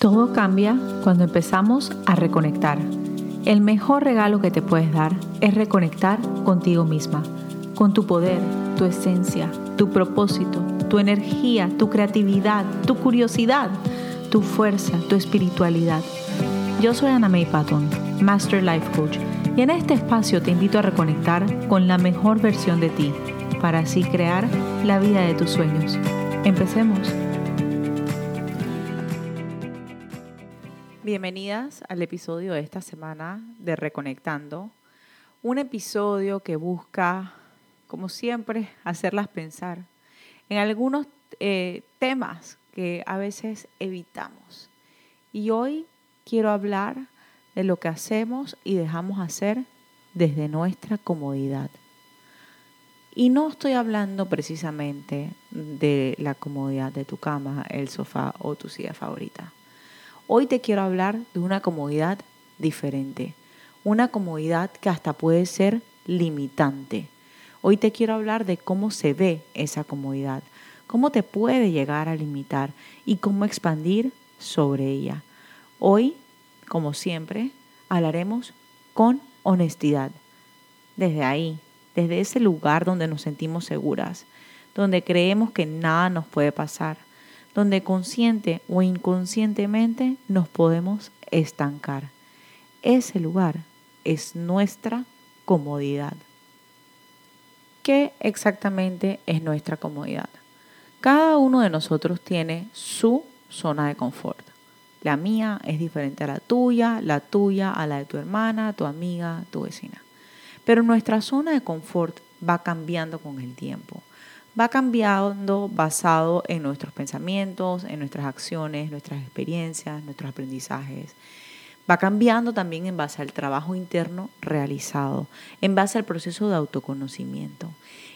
Todo cambia cuando empezamos a reconectar. El mejor regalo que te puedes dar es reconectar contigo misma, con tu poder, tu esencia, tu propósito, tu energía, tu creatividad, tu curiosidad, tu fuerza, tu espiritualidad. Yo soy Ana May Patton, Master Life Coach, y en este espacio te invito a reconectar con la mejor versión de ti, para así crear la vida de tus sueños. Empecemos. Bienvenidas al episodio de esta semana de Reconectando, un episodio que busca, como siempre, hacerlas pensar en algunos eh, temas que a veces evitamos. Y hoy quiero hablar de lo que hacemos y dejamos hacer desde nuestra comodidad. Y no estoy hablando precisamente de la comodidad de tu cama, el sofá o tu silla favorita. Hoy te quiero hablar de una comodidad diferente, una comodidad que hasta puede ser limitante. Hoy te quiero hablar de cómo se ve esa comodidad, cómo te puede llegar a limitar y cómo expandir sobre ella. Hoy, como siempre, hablaremos con honestidad. Desde ahí, desde ese lugar donde nos sentimos seguras, donde creemos que nada nos puede pasar donde consciente o inconscientemente nos podemos estancar. Ese lugar es nuestra comodidad. ¿Qué exactamente es nuestra comodidad? Cada uno de nosotros tiene su zona de confort. La mía es diferente a la tuya, la tuya a la de tu hermana, tu amiga, tu vecina. Pero nuestra zona de confort va cambiando con el tiempo va cambiando basado en nuestros pensamientos, en nuestras acciones, nuestras experiencias, nuestros aprendizajes. Va cambiando también en base al trabajo interno realizado, en base al proceso de autoconocimiento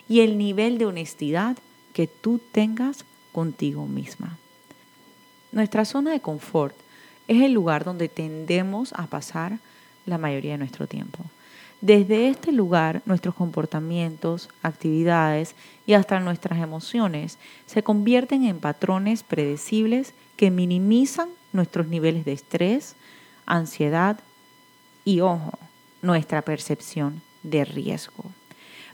y el nivel de honestidad que tú tengas contigo misma. Nuestra zona de confort es el lugar donde tendemos a pasar la mayoría de nuestro tiempo. Desde este lugar, nuestros comportamientos, actividades y hasta nuestras emociones se convierten en patrones predecibles que minimizan nuestros niveles de estrés, ansiedad y, ojo, nuestra percepción de riesgo.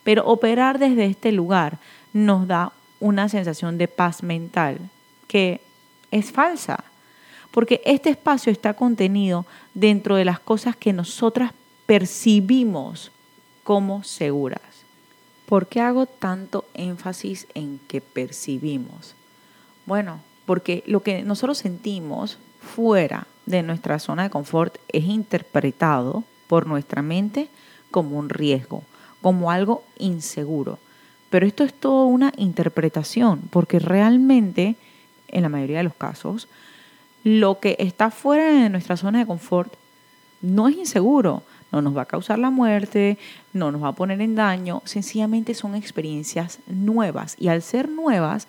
Pero operar desde este lugar nos da una sensación de paz mental que es falsa, porque este espacio está contenido dentro de las cosas que nosotras percibimos como seguras. ¿Por qué hago tanto énfasis en que percibimos? Bueno, porque lo que nosotros sentimos fuera de nuestra zona de confort es interpretado por nuestra mente como un riesgo, como algo inseguro. Pero esto es toda una interpretación, porque realmente, en la mayoría de los casos, lo que está fuera de nuestra zona de confort no es inseguro, no nos va a causar la muerte, no nos va a poner en daño, sencillamente son experiencias nuevas y al ser nuevas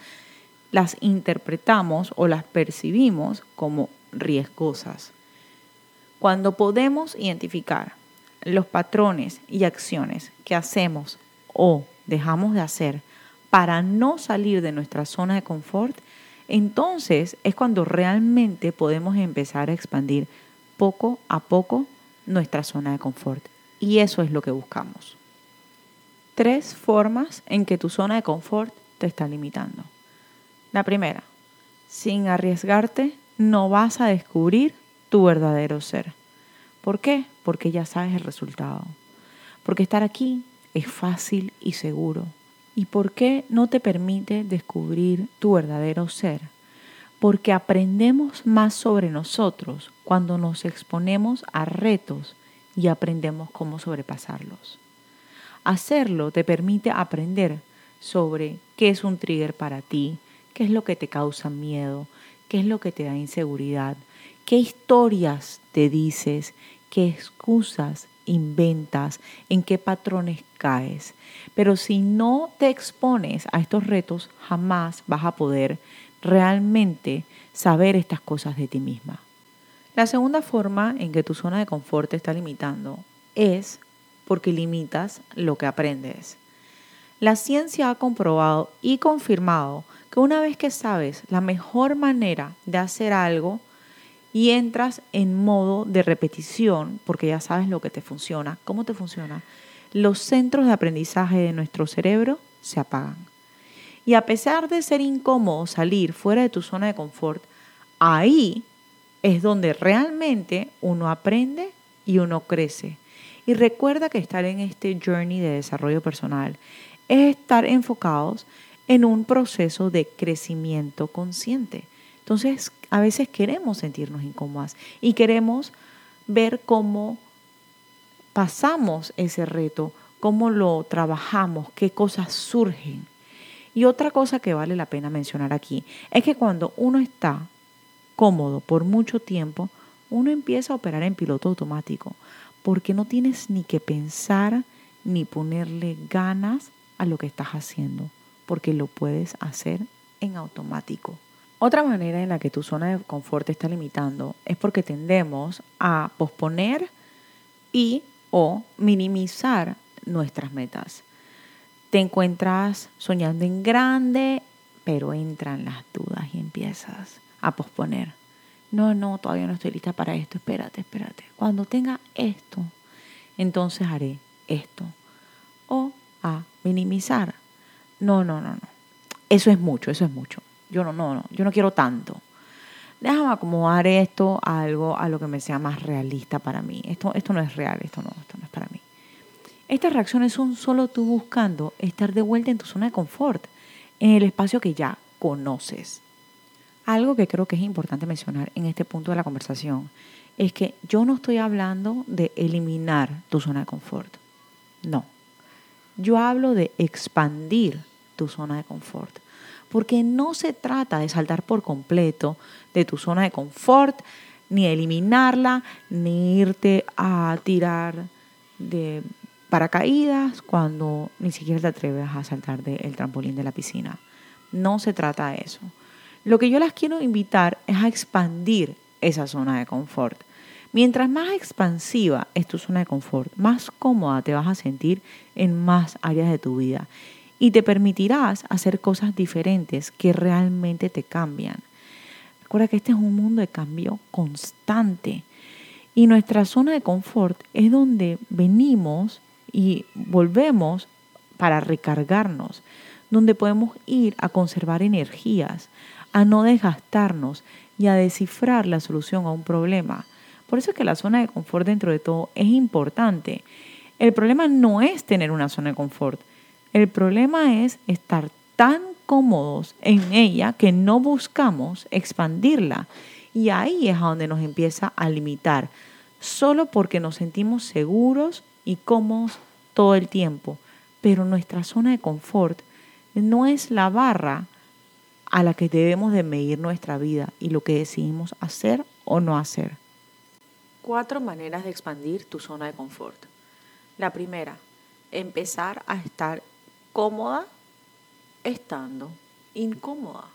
las interpretamos o las percibimos como riesgosas. Cuando podemos identificar los patrones y acciones que hacemos o dejamos de hacer para no salir de nuestra zona de confort, entonces es cuando realmente podemos empezar a expandir poco a poco nuestra zona de confort. Y eso es lo que buscamos. Tres formas en que tu zona de confort te está limitando. La primera, sin arriesgarte, no vas a descubrir tu verdadero ser. ¿Por qué? Porque ya sabes el resultado. Porque estar aquí es fácil y seguro. ¿Y por qué no te permite descubrir tu verdadero ser? Porque aprendemos más sobre nosotros cuando nos exponemos a retos y aprendemos cómo sobrepasarlos. Hacerlo te permite aprender sobre qué es un trigger para ti, qué es lo que te causa miedo, qué es lo que te da inseguridad, qué historias te dices, qué excusas inventas, en qué patrones caes. Pero si no te expones a estos retos, jamás vas a poder realmente saber estas cosas de ti misma. La segunda forma en que tu zona de confort te está limitando es porque limitas lo que aprendes. La ciencia ha comprobado y confirmado que una vez que sabes la mejor manera de hacer algo y entras en modo de repetición, porque ya sabes lo que te funciona, cómo te funciona, los centros de aprendizaje de nuestro cerebro se apagan. Y a pesar de ser incómodo salir fuera de tu zona de confort, ahí es donde realmente uno aprende y uno crece. Y recuerda que estar en este journey de desarrollo personal es estar enfocados en un proceso de crecimiento consciente. Entonces, a veces queremos sentirnos incómodas y queremos ver cómo pasamos ese reto, cómo lo trabajamos, qué cosas surgen. Y otra cosa que vale la pena mencionar aquí es que cuando uno está cómodo por mucho tiempo, uno empieza a operar en piloto automático, porque no tienes ni que pensar ni ponerle ganas a lo que estás haciendo, porque lo puedes hacer en automático. Otra manera en la que tu zona de confort te está limitando es porque tendemos a posponer y o minimizar nuestras metas. Te encuentras soñando en grande, pero entran las dudas y empiezas a posponer. No, no, todavía no estoy lista para esto. Espérate, espérate. Cuando tenga esto, entonces haré esto. O a minimizar. No, no, no, no. Eso es mucho, eso es mucho. Yo no, no, no, yo no quiero tanto. Déjame acomodar esto a algo a lo que me sea más realista para mí. Esto, esto no es real, esto no, esto no es para mí. Estas reacciones son solo tú buscando estar de vuelta en tu zona de confort, en el espacio que ya conoces. Algo que creo que es importante mencionar en este punto de la conversación es que yo no estoy hablando de eliminar tu zona de confort. No. Yo hablo de expandir tu zona de confort porque no se trata de saltar por completo de tu zona de confort, ni eliminarla, ni irte a tirar de paracaídas cuando ni siquiera te atreves a saltar del trampolín de la piscina. No se trata de eso. Lo que yo las quiero invitar es a expandir esa zona de confort. Mientras más expansiva es tu zona de confort, más cómoda te vas a sentir en más áreas de tu vida y te permitirás hacer cosas diferentes que realmente te cambian. Recuerda que este es un mundo de cambio constante y nuestra zona de confort es donde venimos y volvemos para recargarnos, donde podemos ir a conservar energías, a no desgastarnos y a descifrar la solución a un problema. Por eso es que la zona de confort dentro de todo es importante. El problema no es tener una zona de confort, el problema es estar tan cómodos en ella que no buscamos expandirla. Y ahí es a donde nos empieza a limitar, solo porque nos sentimos seguros y cómodos todo el tiempo. Pero nuestra zona de confort no es la barra a la que debemos de medir nuestra vida y lo que decidimos hacer o no hacer. Cuatro maneras de expandir tu zona de confort. La primera, empezar a estar cómoda estando incómoda.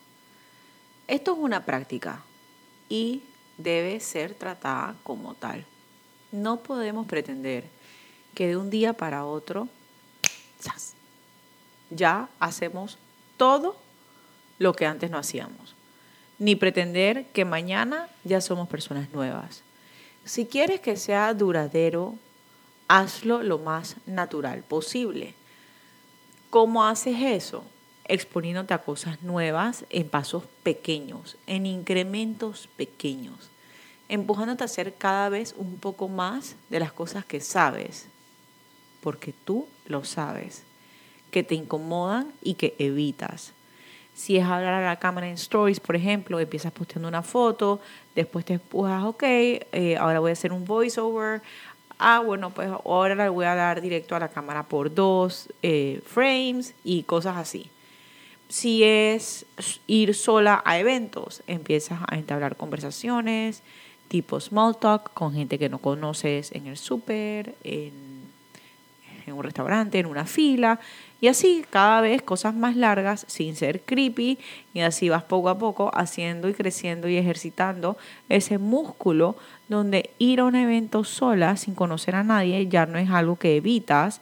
Esto es una práctica y debe ser tratada como tal. No podemos pretender que de un día para otro ya hacemos todo lo que antes no hacíamos. Ni pretender que mañana ya somos personas nuevas. Si quieres que sea duradero, hazlo lo más natural posible ¿Cómo haces eso? Exponiéndote a cosas nuevas en pasos pequeños, en incrementos pequeños, empujándote a hacer cada vez un poco más de las cosas que sabes, porque tú lo sabes, que te incomodan y que evitas. Si es hablar a la cámara en stories, por ejemplo, empiezas posteando una foto, después te empujas, ok, eh, ahora voy a hacer un voiceover, ah, bueno, pues ahora le voy a dar directo a la cámara por dos eh, frames y cosas así. Si es ir sola a eventos, empiezas a entablar conversaciones tipo small talk con gente que no conoces en el súper, en, en un restaurante, en una fila, y así cada vez cosas más largas sin ser creepy y así vas poco a poco haciendo y creciendo y ejercitando ese músculo donde ir a un evento sola sin conocer a nadie ya no es algo que evitas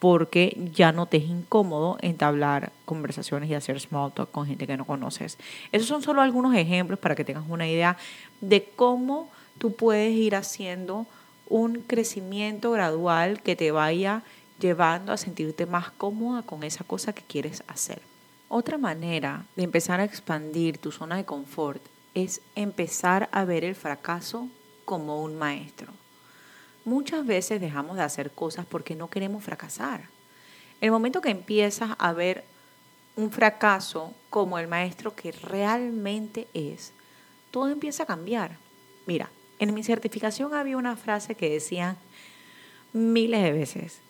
porque ya no te es incómodo entablar conversaciones y hacer small talk con gente que no conoces. Esos son solo algunos ejemplos para que tengas una idea de cómo tú puedes ir haciendo un crecimiento gradual que te vaya llevando a sentirte más cómoda con esa cosa que quieres hacer. Otra manera de empezar a expandir tu zona de confort es empezar a ver el fracaso como un maestro. Muchas veces dejamos de hacer cosas porque no queremos fracasar. El momento que empiezas a ver un fracaso como el maestro que realmente es, todo empieza a cambiar. Mira, en mi certificación había una frase que decía miles de veces,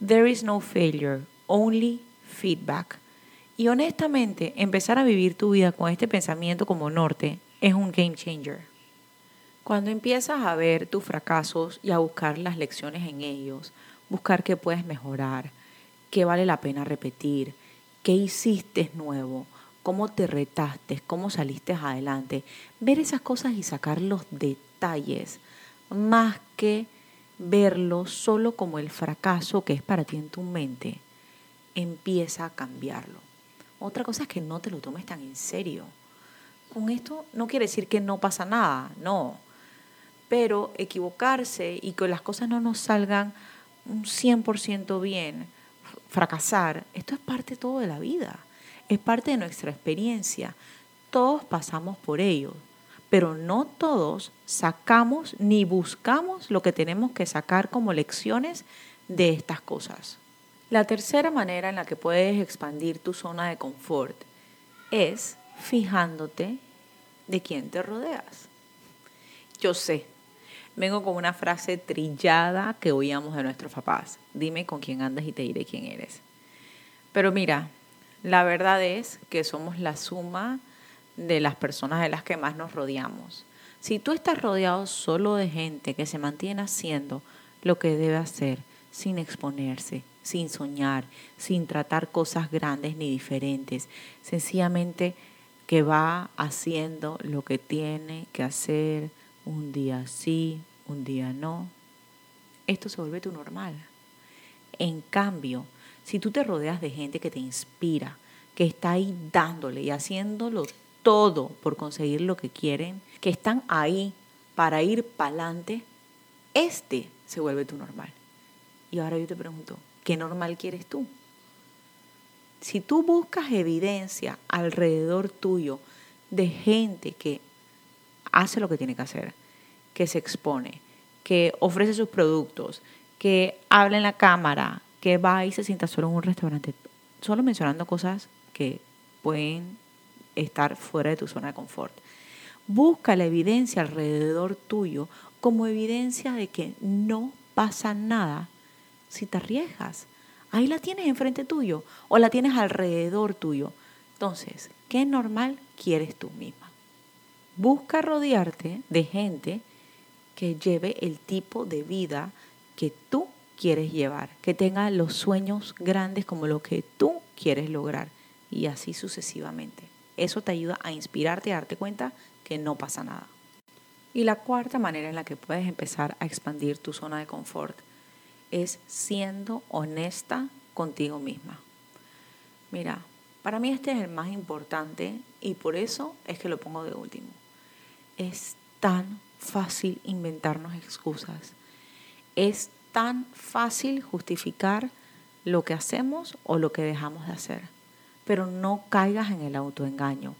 There is no failure, only feedback. Y honestamente, empezar a vivir tu vida con este pensamiento como norte es un game changer. Cuando empiezas a ver tus fracasos y a buscar las lecciones en ellos, buscar qué puedes mejorar, qué vale la pena repetir, qué hiciste nuevo, cómo te retaste, cómo saliste adelante, ver esas cosas y sacar los detalles, más que verlo solo como el fracaso que es para ti en tu mente, empieza a cambiarlo. Otra cosa es que no te lo tomes tan en serio. Con esto no quiere decir que no pasa nada, no pero equivocarse y que las cosas no nos salgan un 100% bien, fracasar, esto es parte todo de la vida, es parte de nuestra experiencia. Todos pasamos por ello, pero no todos sacamos ni buscamos lo que tenemos que sacar como lecciones de estas cosas. La tercera manera en la que puedes expandir tu zona de confort es fijándote de quién te rodeas. Yo sé, vengo con una frase trillada que oíamos de nuestros papás. Dime con quién andas y te diré quién eres. Pero mira, la verdad es que somos la suma de las personas de las que más nos rodeamos. Si tú estás rodeado solo de gente que se mantiene haciendo lo que debe hacer, sin exponerse, sin soñar, sin tratar cosas grandes ni diferentes, sencillamente que va haciendo lo que tiene que hacer, un día sí, un día no. Esto se vuelve tu normal. En cambio, si tú te rodeas de gente que te inspira, que está ahí dándole y haciéndolo todo por conseguir lo que quieren, que están ahí para ir para adelante, este se vuelve tu normal. Y ahora yo te pregunto, ¿qué normal quieres tú? Si tú buscas evidencia alrededor tuyo de gente que hace lo que tiene que hacer, que se expone, que ofrece sus productos, que habla en la cámara, que va y se sienta solo en un restaurante, solo mencionando cosas que pueden estar fuera de tu zona de confort. Busca la evidencia alrededor tuyo como evidencia de que no pasa nada si te arriesgas. Ahí la tienes enfrente tuyo o la tienes alrededor tuyo. Entonces, ¿qué normal quieres tú misma? Busca rodearte de gente que lleve el tipo de vida que tú quieres llevar, que tenga los sueños grandes como lo que tú quieres lograr y así sucesivamente. Eso te ayuda a inspirarte y a darte cuenta que no pasa nada. Y la cuarta manera en la que puedes empezar a expandir tu zona de confort es siendo honesta contigo misma. Mira, para mí este es el más importante y por eso es que lo pongo de último es tan fácil inventarnos excusas. Es tan fácil justificar lo que hacemos o lo que dejamos de hacer. Pero no caigas en el autoengaño.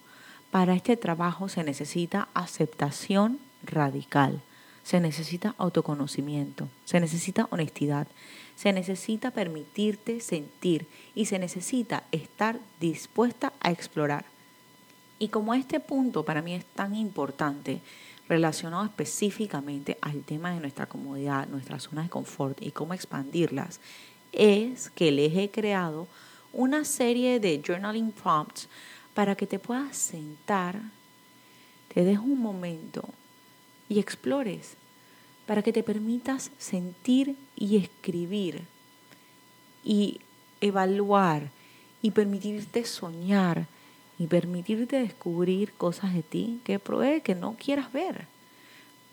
Para este trabajo se necesita aceptación radical, se necesita autoconocimiento, se necesita honestidad, se necesita permitirte sentir y se necesita estar dispuesta a explorar. Y como este punto para mí es tan importante, relacionado específicamente al tema de nuestra comodidad, nuestras zonas de confort y cómo expandirlas, es que les he creado una serie de journaling prompts para que te puedas sentar, te des un momento y explores, para que te permitas sentir y escribir y evaluar y permitirte soñar y permitirte descubrir cosas de ti que pruebe que no quieras ver.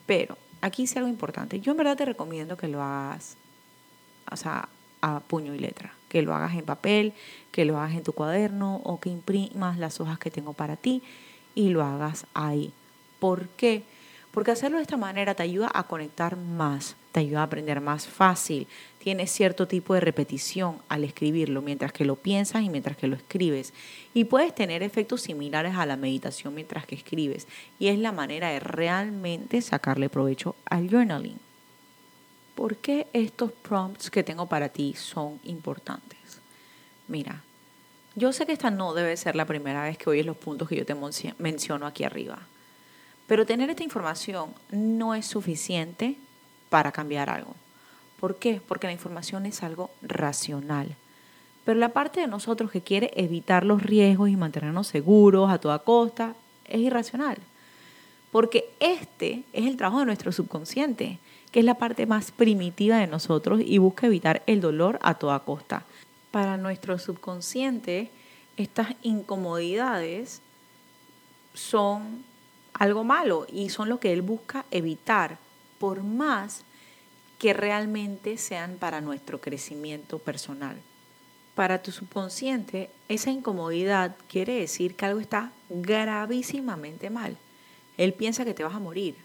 Pero aquí sí algo importante. Yo en verdad te recomiendo que lo hagas, o sea, a puño y letra, que lo hagas en papel, que lo hagas en tu cuaderno o que imprimas las hojas que tengo para ti y lo hagas ahí. ¿Por qué? Porque hacerlo de esta manera te ayuda a conectar más, te ayuda a aprender más fácil, tiene cierto tipo de repetición al escribirlo mientras que lo piensas y mientras que lo escribes. Y puedes tener efectos similares a la meditación mientras que escribes. Y es la manera de realmente sacarle provecho al journaling. ¿Por qué estos prompts que tengo para ti son importantes? Mira, yo sé que esta no debe ser la primera vez que oyes los puntos que yo te menciono aquí arriba. Pero tener esta información no es suficiente para cambiar algo. ¿Por qué? Porque la información es algo racional. Pero la parte de nosotros que quiere evitar los riesgos y mantenernos seguros a toda costa es irracional. Porque este es el trabajo de nuestro subconsciente, que es la parte más primitiva de nosotros y busca evitar el dolor a toda costa. Para nuestro subconsciente, estas incomodidades son algo malo y son lo que él busca evitar, por más que realmente sean para nuestro crecimiento personal. Para tu subconsciente, esa incomodidad quiere decir que algo está gravísimamente mal. Él piensa que te vas a morir.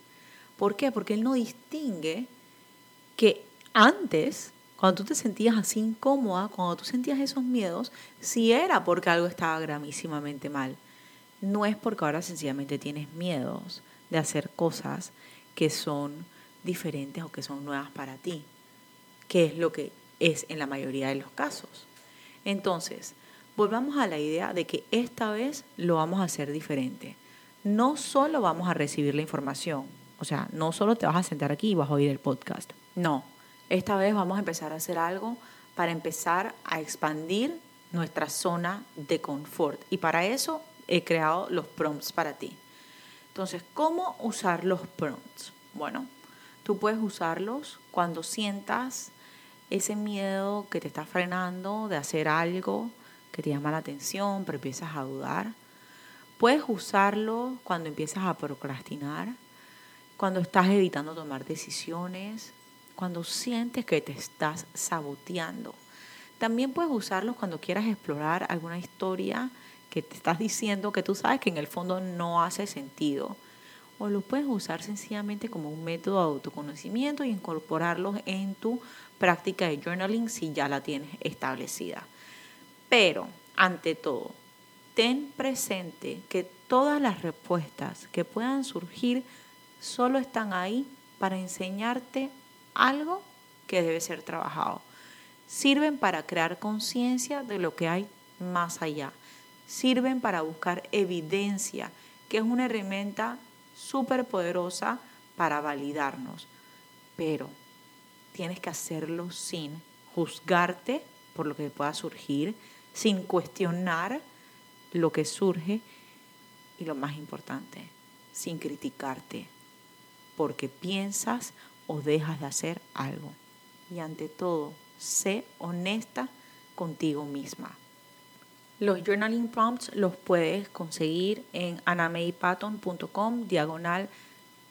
¿Por qué? Porque él no distingue que antes, cuando tú te sentías así incómoda, cuando tú sentías esos miedos, si era porque algo estaba gravísimamente mal no es porque ahora sencillamente tienes miedos de hacer cosas que son diferentes o que son nuevas para ti, que es lo que es en la mayoría de los casos. Entonces, volvamos a la idea de que esta vez lo vamos a hacer diferente. No solo vamos a recibir la información, o sea, no solo te vas a sentar aquí y vas a oír el podcast. No, esta vez vamos a empezar a hacer algo para empezar a expandir nuestra zona de confort. Y para eso he creado los prompts para ti. Entonces, ¿cómo usar los prompts? Bueno, tú puedes usarlos cuando sientas ese miedo que te está frenando de hacer algo que te llama la atención, pero empiezas a dudar. Puedes usarlo cuando empiezas a procrastinar, cuando estás evitando tomar decisiones, cuando sientes que te estás saboteando. También puedes usarlos cuando quieras explorar alguna historia que te estás diciendo que tú sabes que en el fondo no hace sentido. O lo puedes usar sencillamente como un método de autoconocimiento y incorporarlos en tu práctica de journaling si ya la tienes establecida. Pero, ante todo, ten presente que todas las respuestas que puedan surgir solo están ahí para enseñarte algo que debe ser trabajado. Sirven para crear conciencia de lo que hay más allá sirven para buscar evidencia, que es una herramienta súper poderosa para validarnos. Pero tienes que hacerlo sin juzgarte por lo que pueda surgir, sin cuestionar lo que surge y lo más importante, sin criticarte, porque piensas o dejas de hacer algo. Y ante todo, sé honesta contigo misma. Los journaling prompts los puedes conseguir en anameipaton.com diagonal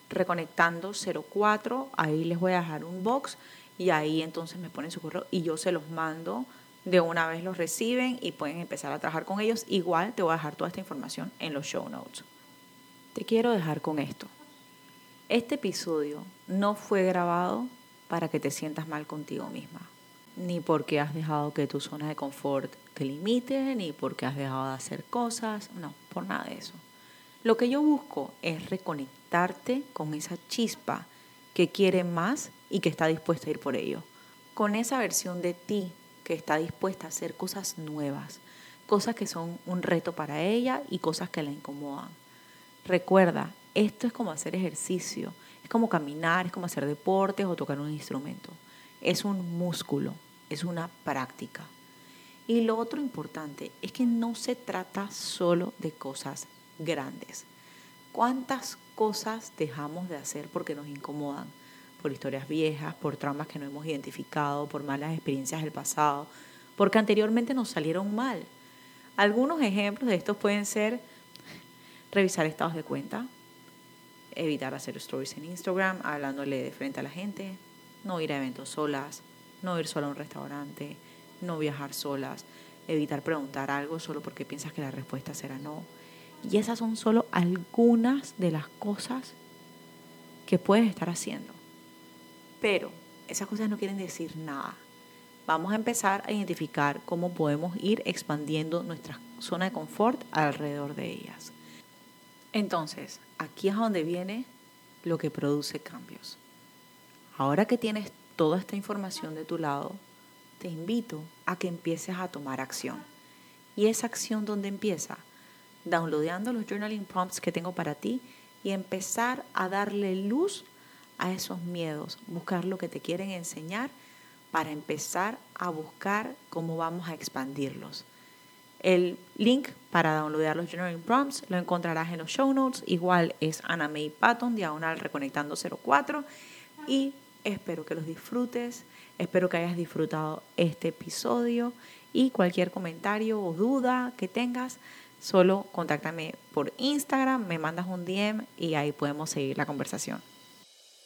reconectando 04. Ahí les voy a dejar un box y ahí entonces me ponen su correo y yo se los mando. De una vez los reciben y pueden empezar a trabajar con ellos. Igual te voy a dejar toda esta información en los show notes. Te quiero dejar con esto. Este episodio no fue grabado para que te sientas mal contigo misma, ni porque has dejado que tu zona de confort te limite, ni porque has dejado de hacer cosas, no, por nada de eso. Lo que yo busco es reconectarte con esa chispa que quiere más y que está dispuesta a ir por ello. Con esa versión de ti que está dispuesta a hacer cosas nuevas, cosas que son un reto para ella y cosas que la incomodan. Recuerda, esto es como hacer ejercicio, es como caminar, es como hacer deportes o tocar un instrumento. Es un músculo, es una práctica. Y lo otro importante es que no se trata solo de cosas grandes. ¿Cuántas cosas dejamos de hacer porque nos incomodan? Por historias viejas, por traumas que no hemos identificado, por malas experiencias del pasado, porque anteriormente nos salieron mal. Algunos ejemplos de estos pueden ser revisar estados de cuenta, evitar hacer stories en Instagram hablándole de frente a la gente, no ir a eventos solas, no ir solo a un restaurante, no viajar solas, evitar preguntar algo solo porque piensas que la respuesta será no. Y esas son solo algunas de las cosas que puedes estar haciendo. Pero esas cosas no quieren decir nada. Vamos a empezar a identificar cómo podemos ir expandiendo nuestra zona de confort alrededor de ellas. Entonces, aquí es donde viene lo que produce cambios. Ahora que tienes toda esta información de tu lado, te invito a que empieces a tomar acción. ¿Y esa acción dónde empieza? Downloadando los journaling prompts que tengo para ti y empezar a darle luz a esos miedos, buscar lo que te quieren enseñar para empezar a buscar cómo vamos a expandirlos. El link para downloadar los journaling prompts lo encontrarás en los show notes. Igual es Anna May Patton, diagonal reconectando 04. Y espero que los disfrutes. Espero que hayas disfrutado este episodio. Y cualquier comentario o duda que tengas, solo contáctame por Instagram, me mandas un DM y ahí podemos seguir la conversación.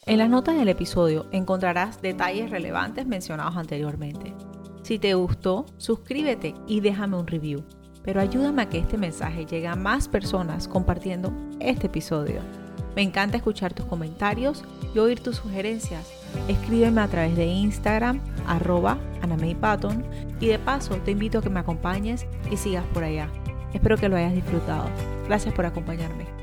En las notas del episodio encontrarás detalles relevantes mencionados anteriormente. Si te gustó, suscríbete y déjame un review. Pero ayúdame a que este mensaje llegue a más personas compartiendo este episodio. Me encanta escuchar tus comentarios y oír tus sugerencias. Escríbeme a través de Instagram, arroba Patton, y de paso te invito a que me acompañes y sigas por allá. Espero que lo hayas disfrutado. Gracias por acompañarme.